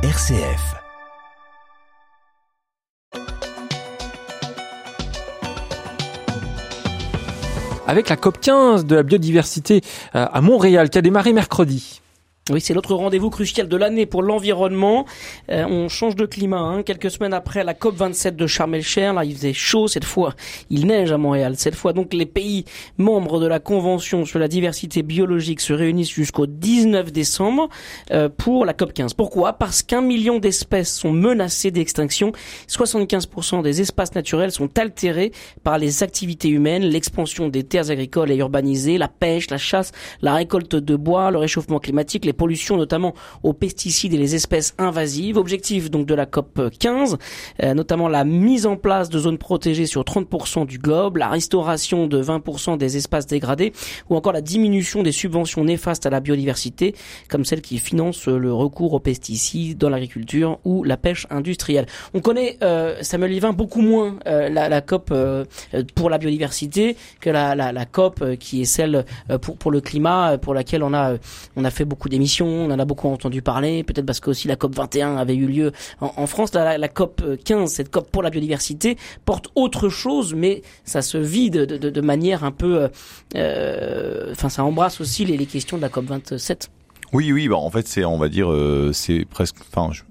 RCF. Avec la COP 15 de la biodiversité euh, à Montréal qui a démarré mercredi. Oui, c'est l'autre rendez-vous crucial de l'année pour l'environnement. Euh, on change de climat. Hein. Quelques semaines après la COP 27 de Sharm el-Cher, là, il faisait chaud cette fois. Il neige à Montréal. Cette fois, donc, les pays membres de la Convention sur la diversité biologique se réunissent jusqu'au 19 décembre euh, pour la COP 15. Pourquoi? Parce qu'un million d'espèces sont menacées d'extinction. 75% des espaces naturels sont altérés par les activités humaines, l'expansion des terres agricoles et urbanisées, la pêche, la chasse, la récolte de bois, le réchauffement climatique, pollution notamment aux pesticides et les espèces invasives. Objectif donc de la COP 15, euh, notamment la mise en place de zones protégées sur 30% du globe, la restauration de 20% des espaces dégradés ou encore la diminution des subventions néfastes à la biodiversité comme celles qui financent le recours aux pesticides dans l'agriculture ou la pêche industrielle. On connaît euh, Samuel Livin beaucoup moins euh, la, la, COP euh, pour la biodiversité que la, la, la COP qui est celle pour, pour le climat pour laquelle on a on a fait beaucoup d'émissions on en a beaucoup entendu parler, peut-être parce que aussi la COP 21 avait eu lieu en, France. La, COP 15, cette COP pour la biodiversité, porte autre chose, mais ça se vide de, manière un peu, euh, euh, enfin, ça embrasse aussi les, questions de la COP 27. Oui, oui, bah en fait c'est, on va dire, euh, c'est presque, enfin, je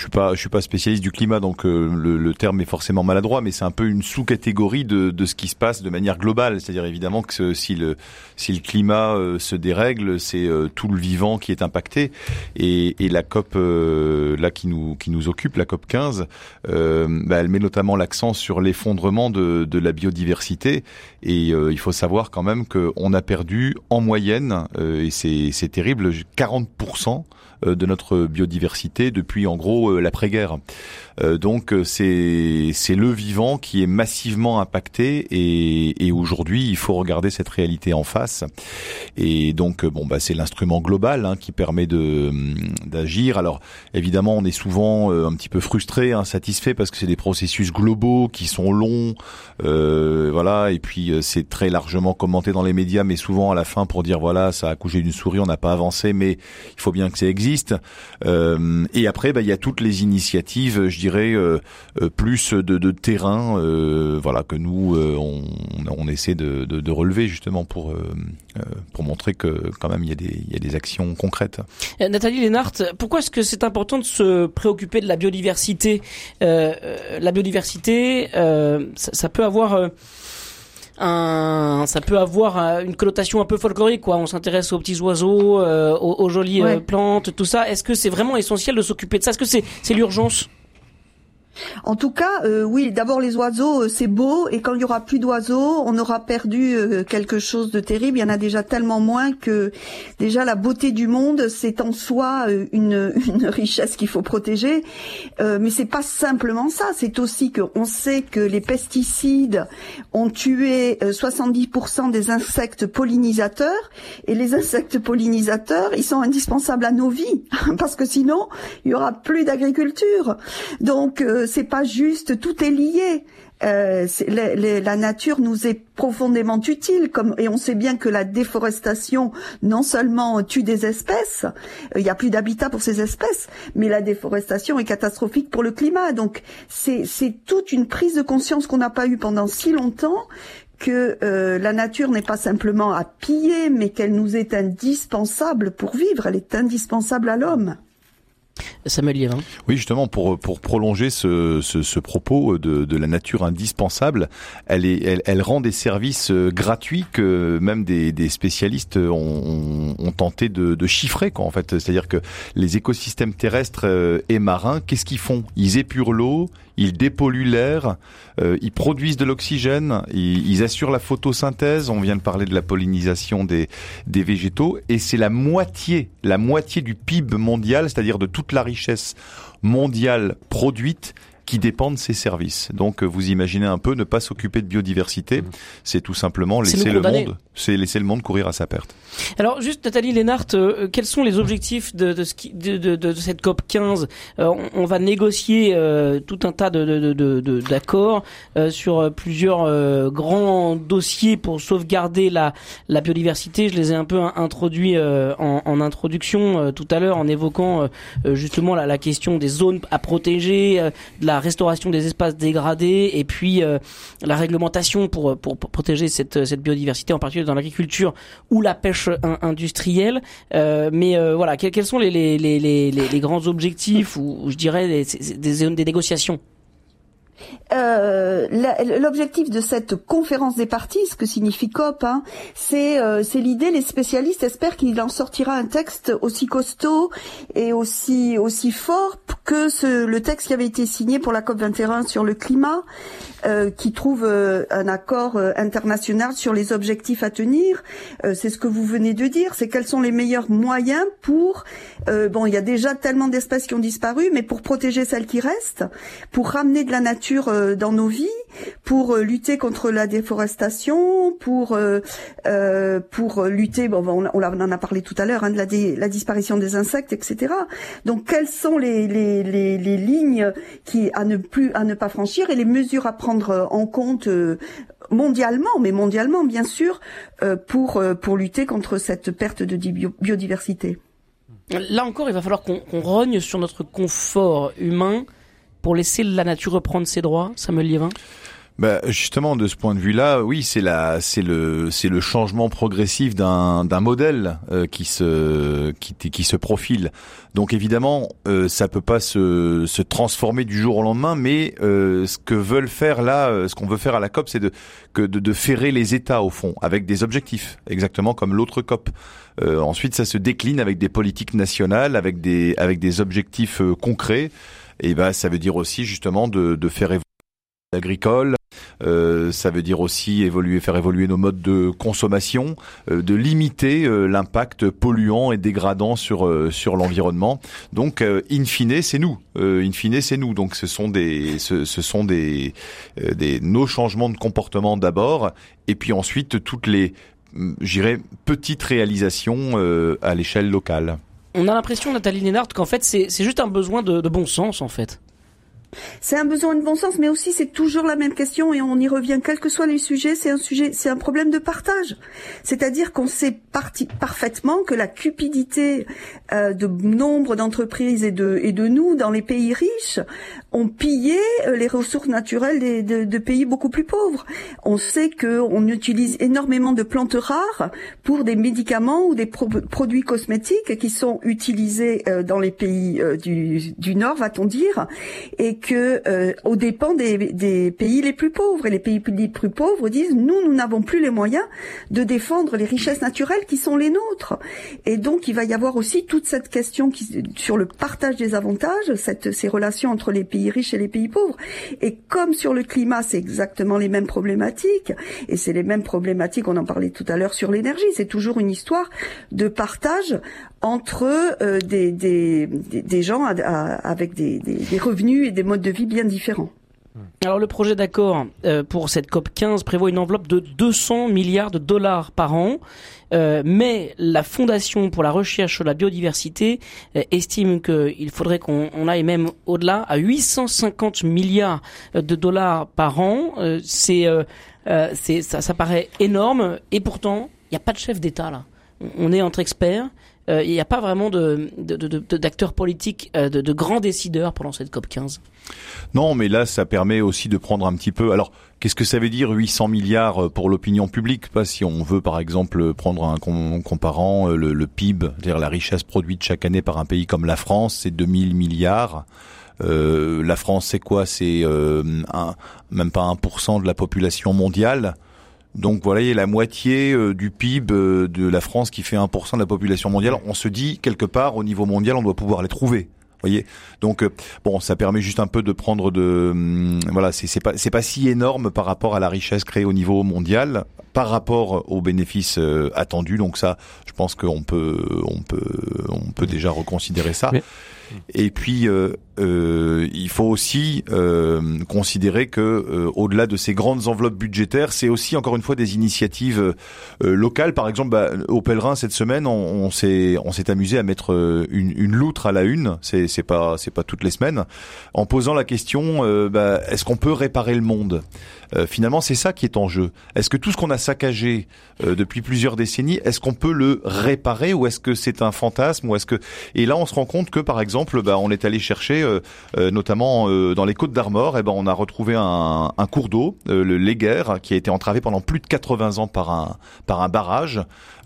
suis pas, je suis pas spécialiste du climat, donc euh, le, le, terme est forcément maladroit, mais c'est un peu une sous-catégorie de, de, ce qui se passe de manière globale. C'est-à-dire évidemment que si le, si le climat euh, se dérègle, c'est euh, tout le vivant qui est impacté. Et, et la COP là qui nous, qui nous occupe, la COP 15, bah, elle met notamment l'accent sur l'effondrement de, de la biodiversité. Et il faut savoir quand même qu'on a perdu en moyenne, et c'est terrible, 40 de notre biodiversité depuis en gros l'après-guerre. Euh, donc euh, c'est c'est le vivant qui est massivement impacté et, et aujourd'hui il faut regarder cette réalité en face. Et donc euh, bon bah c'est l'instrument global hein, qui permet de hum, d'agir. Alors évidemment on est souvent un petit peu frustré, insatisfait parce que c'est des processus globaux qui sont longs, euh, voilà. Et puis c'est très largement commenté dans les médias, mais souvent à la fin pour dire voilà ça a accouché d'une souris, on n'a pas avancé, mais il faut bien que ça existe. Euh, et après bah, il y a toutes les initiatives, je dirais euh, euh, plus de, terrain, voilà que nous on, essaie de, relever justement pour pour montrer que quand même il y a des actions concrètes. Nathalie Lénart, pourquoi est-ce que c'est important de se préoccuper de la biodiversité? La biodiversité, ça, peut avoir un, ça peut avoir une connotation un peu folklorique, quoi. On s'intéresse aux petits oiseaux, aux, aux, jolies plantes, tout ça. Est-ce que c'est vraiment essentiel de s'occuper de ça? Est-ce que c'est c'est l'urgence? En tout cas, euh, oui, d'abord les oiseaux, euh, c'est beau, et quand il y aura plus d'oiseaux, on aura perdu euh, quelque chose de terrible. Il y en a déjà tellement moins que déjà la beauté du monde, c'est en soi une, une richesse qu'il faut protéger. mais c'est pas simplement ça, c'est aussi qu'on sait que les pesticides ont tué 70% des insectes pollinisateurs, et les insectes pollinisateurs, ils sont indispensables à nos vies, parce que sinon, il y aura plus d'agriculture. Donc c'est pas juste, tout est lié. Euh, la nature nous est profondément utile, comme, et on sait bien que la déforestation non seulement tue des espèces, euh, il n'y a plus d'habitat pour ces espèces, mais la déforestation est catastrophique pour le climat. Donc c'est toute une prise de conscience qu'on n'a pas eue pendant si longtemps que euh, la nature n'est pas simplement à piller, mais qu'elle nous est indispensable pour vivre, elle est indispensable à l'homme. Samuel. Oui, justement, pour, pour prolonger ce, ce, ce propos de, de, la nature indispensable, elle, est, elle, elle, rend des services euh, gratuits que même des, des spécialistes ont, ont, tenté de, de chiffrer. Quoi, en fait. C'est-à-dire que les écosystèmes terrestres euh, et marins, qu'est-ce qu'ils font? Ils épurent l'eau, ils dépolluent l'air, euh, ils produisent de l'oxygène, ils, ils, assurent la photosynthèse, on vient de parler de la pollinisation des, des végétaux, et c'est la moitié, la moitié du PIB mondial, c'est-à-dire de toute la richesse mondiale produite qui dépend de ces services. Donc vous imaginez un peu ne pas s'occuper de biodiversité, mmh. c'est tout simplement laisser le monde, c'est laisser le monde courir à sa perte. Alors juste Nathalie Lénart, euh, quels sont les objectifs de, de, de, de, de cette COP 15 euh, on, on, va négocier euh, tout un tas de d'accords sur plusieurs grands dossiers pour sauvegarder la, la biodiversité. Je les ai un peu introduits en, en, introduction tout à l'heure en évoquant justement la, la, question des zones à protéger, de la restauration des espaces dégradés et puis la réglementation pour, pour, protéger cette, cette biodiversité en particulier dans l'agriculture ou la pêche industrielle. Euh, mais euh, voilà, quels, quels sont les, les, les, les, les grands objectifs ou, je dirais des, des, des négociations? Euh, L'objectif de cette conférence des partis, ce que signifie COP, hein, c'est c'est l'idée. Les spécialistes espèrent qu'il en sortira un texte aussi costaud et aussi aussi fort que ce, le texte qui avait été signé pour la COP 21 sur le climat. Euh, qui trouve euh, un accord euh, international sur les objectifs à tenir. c'est ce que vous venez de dire, c'est quels sont les meilleurs moyens pour bon, il y a déjà tellement d'espèces qui ont disparu, mais pour protéger celles qui restent, pour ramener de la nature dans nos vies, pour lutter contre la déforestation, pour pour lutter, bon, on, on, en a parlé tout à l'heure, hein, de la, la, disparition des insectes, etc. Donc, quelles sont les, les, les, les lignes qui à ne plus à ne pas franchir et les mesures à prendre en compte euh, mondialement, mais mondialement bien sûr, euh, pour euh, pour lutter contre cette perte de biodiversité? Là encore, il va falloir qu'on rogne sur notre confort humain pour laisser la nature reprendre ses droits, Samuel Liévin? Bah, justement, de ce point de vue-là, oui, c'est la, c'est le, c'est le changement progressif d'un, d'un modèle euh, qui se, qui, qui se profile. Donc évidemment, euh, ça peut pas se, se transformer du jour au lendemain, mais euh, ce que veulent faire là, euh, ce qu'on veut faire à la COP, c'est de, que de, de ferrer les États au fond, avec des objectifs, exactement comme l'autre COP. ensuite, ça se décline avec des politiques nationales, avec des, avec des objectifs concrets. Et ben, ça veut dire aussi justement de, de faire évoluer agricole, euh, ça veut dire aussi évoluer, faire évoluer nos modes de consommation, euh, de limiter euh, l'impact polluant et dégradant sur sur l'environnement. Donc, in fine, c'est nous. in fine, c'est nous. Donc, ce sont des ce, ce sont des des nos changements de comportement d'abord, et puis ensuite toutes les j'irais petites réalisations à l'échelle locale. On a l'impression, Nathalie Lénard, qu'en fait, c'est juste un besoin de, de bon sens, en fait. C'est un besoin de bon sens, mais aussi c'est toujours la même question et on y revient, quel que soit les sujets, c'est un sujet, c'est un problème de partage. C'est-à-dire qu'on sait parfaitement que la cupidité euh, de nombre d'entreprises et de, et de nous dans les pays riches ont pillé euh, les ressources naturelles de, pays beaucoup plus pauvres. On sait qu'on utilise énormément de plantes rares pour des médicaments ou des produits cosmétiques qui sont utilisés euh, dans les pays du, du Nord, va-t-on dire, que euh, au dépend des, des, pays les plus pauvres. Et les pays les plus pauvres disent nous, nous n'avons plus les moyens de défendre les richesses naturelles qui sont les nôtres. Et donc il va y avoir aussi toute cette question qui, sur le partage des avantages, cette, ces relations entre les pays riches et les pays pauvres. Et comme sur le climat, c'est exactement les mêmes problématiques. Et c'est les mêmes problématiques, on en parlait tout à l'heure sur l'énergie. C'est toujours une histoire de partage entre euh, des, des, des, gens avec des, des revenus et des modes de vie bien différents. Alors le projet d'accord euh, pour cette COP 15 prévoit une enveloppe de 200 milliards de dollars par an, euh, mais la Fondation pour la recherche sur la biodiversité euh, estime qu'il faudrait qu'on aille même au-delà à 850 milliards de dollars par an. c'est ça, ça paraît énorme et pourtant il n'y a pas de chef d'État là. On est entre experts. Il n'y a pas vraiment d'acteurs politiques, de, de grands décideurs pendant cette COP 15. Non, mais là, ça permet aussi de prendre un petit peu. Alors, qu'est-ce que ça veut dire 800 milliards euh, pour l'opinion publique? Si on veut, par exemple, prendre un comparant euh, le, PIB, c'est-à-dire la richesse produite chaque année par un pays comme la France, c'est 2000 milliards. Euh, la France, c'est quoi? C'est euh, même pas 1% de la population mondiale. Donc voilà, il y a la moitié du PIB de la France qui fait 1% de la population mondiale. On se dit quelque part au niveau mondial, on doit pouvoir les trouver voyez. Donc euh, bon ça permet juste un peu de prendre de hum, voilà c'est pas c'est pas si énorme par rapport à la richesse créée au niveau mondial par rapport aux bénéfices euh, attendus. Donc ça je pense qu'on peut on peut on peut déjà reconsidérer ça Et puis, euh, euh, il faut aussi euh, considérer que au-delà de ces grandes enveloppes budgétaires, c'est aussi encore une fois des initiatives locales. Par exemple, bah, au pèlerin cette semaine, on, s'est amusé à mettre une, loutre à la une. C'est c'est pas toutes les semaines, en posant la question bah, est-ce qu'on peut réparer le monde? Euh, Finalement, c'est ça qui est en jeu. Est-ce que tout ce qu'on a saccagé euh, depuis plusieurs décennies, est-ce qu'on peut le réparer ou est-ce que c'est un fantasme ou est-ce que et là on se rend compte que par exemple, bah, on est allé chercher euh, euh, notamment euh, dans les Côtes d'Armor, et ben on a retrouvé un, un cours d'eau, le Léguerre, qui a été entravé pendant plus de 80 ans par un par un barrage.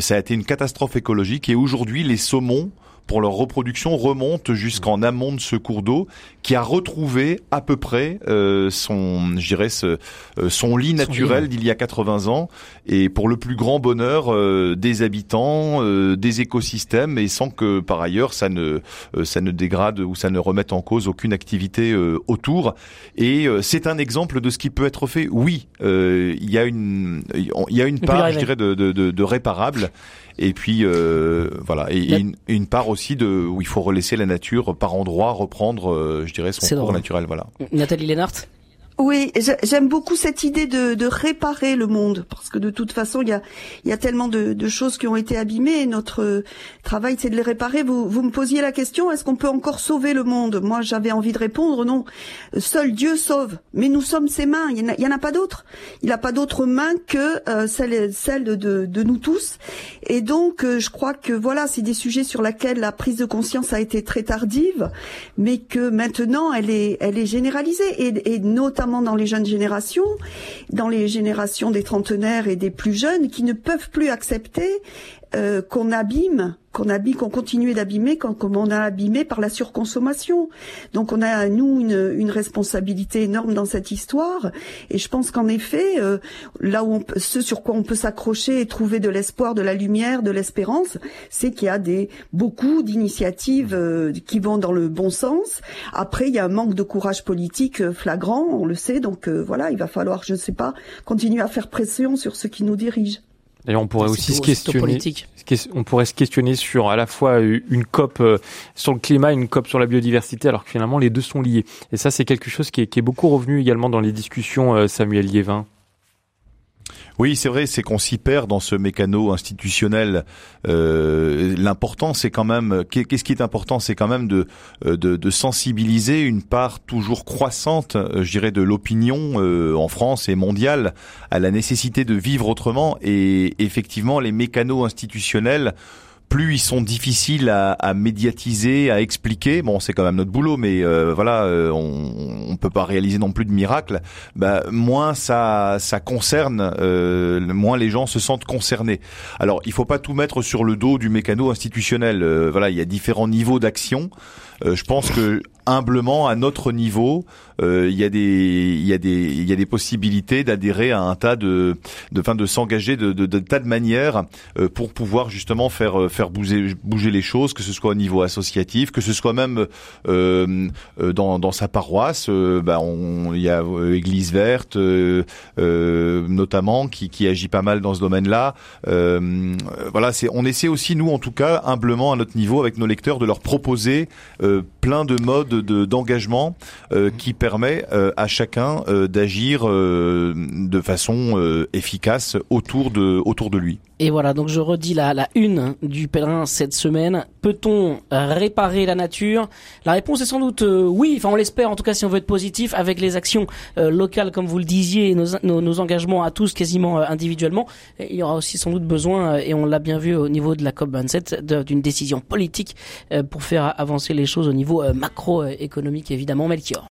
Ça a été une catastrophe écologique et aujourd'hui les saumons pour leur reproduction remontent jusqu'en amont de ce cours d'eau qui a retrouvé à peu près euh, son je dirais ce, euh, son lit naturel d'il y a 80 ans. Et pour le plus grand bonheur euh, des habitants euh, des écosystèmes. Et sans que par ailleurs ça ne euh, ça ne dégrade ou ça ne remette en cause aucune activité euh, autour. Et euh, c'est un exemple de ce qui peut être fait. Oui euh, il y a une il y a une part je dirais de, de, de, de réparable. Et puis euh, voilà. Et, et une, une part aussi de où il faut relaisser la nature par endroits reprendre euh, je dirais son cours drôle. naturel voilà Nathalie Lénart? Oui, j'ai- j'aime beaucoup cette idée de, de réparer le monde, parce que de toute façon, il y a, y a tellement de, de choses qui ont été abîmées. et Notre euh, travail, c'est de les réparer. Vous, vous me posiez la question, est-ce qu'on peut encore sauver le monde? Moi, j'avais envie de répondre, non. Seul Dieu sauve, mais nous sommes ses mains. Il n'y en, a- pas d'autres. Il n'a pas d'autres mains que euh, celle, celle de, de nous tous. Et donc, euh, je crois que voilà, c'est des sujets sur lesquels la prise de conscience a été très tardive, mais que maintenant, elle est, elle est généralisée, et, et notamment dans les jeunes générations, dans les générations des trentenaires et des plus jeunes, qui ne peuvent plus accepter euh, qu'on abîme, qu'on abîme, qu'on continue d'abîmer, comme comme on a abîmé par la surconsommation. Donc on a nous une, une responsabilité énorme dans cette histoire, et je pense qu'en effet, euh, là où on ce sur quoi on peut s'accrocher et trouver de l'espoir, de la lumière, de l'espérance, c'est qu'il y a des beaucoup d'initiatives euh, qui vont dans le bon sens. Après, il y a un manque de courage politique euh, flagrant, on le sait. Donc euh, voilà, il va falloir, je ne sais pas, continuer à faire pression sur ceux qui nous dirigent. D'ailleurs, on pourrait C'est aussi se questionner. On pourrait se questionner sur à la fois une COP euh, sur le climat, une COP sur la biodiversité, alors que finalement les deux sont liés. Et ça, c'est quelque chose qui est, qui est beaucoup revenu également dans les discussions, euh, Samuel Liévin. Oui, c'est vrai, c'est qu'on s'y perd dans ce mécano institutionnel. Euh, L'important, c'est quand même, qu'est-ce qui est important, c'est quand même de, euh, de, sensibiliser une part toujours croissante, euh, je dirais, de l'opinion en France et mondiale à la nécessité de vivre autrement. Et effectivement, les mécanos institutionnels plus ils sont difficiles à, à médiatiser, à expliquer, bon c'est quand même notre boulot, mais euh, voilà, euh, on, on peut pas réaliser non plus de miracles. Bah, moins ça concerne, euh, moins les gens se sentent concernés. Alors il faut pas tout mettre sur le dos du mécano institutionnel. Voilà, il y a différents niveaux d'action. Euh, je pense que humblement, à notre niveau, euh, il y a des il y a des il y a des possibilités d'adhérer à un tas de de fin de s'engager de, de, de tas de manières euh, pour pouvoir justement faire euh, faire bouger bouger les choses, que ce soit au niveau associatif, que ce soit même euh, dans dans sa paroisse. bah, on il y a Église verte notamment qui qui agit pas mal dans ce domaine-là. Voilà, c'est on essaie aussi nous en tout cas humblement à notre niveau avec nos lecteurs de leur proposer plein de modes de d'engagement euh, qui permet euh, à chacun euh, d'agir euh, de façon euh, efficace autour de autour de lui. Et voilà, donc je redis la, la une du pèlerin cette semaine. Peut-on euh, réparer la nature? La réponse est sans doute euh, oui, enfin on l'espère en tout cas si on veut être positif avec les actions euh, locales comme vous le disiez, et nos, nos, nos engagements à tous quasiment euh, individuellement. Et il y aura aussi sans doute besoin, euh, et on l'a bien vu au niveau de la COP27, de- d'une décision politique euh, pour faire avancer les choses au niveau euh, macroéconomique évidemment. Melchior.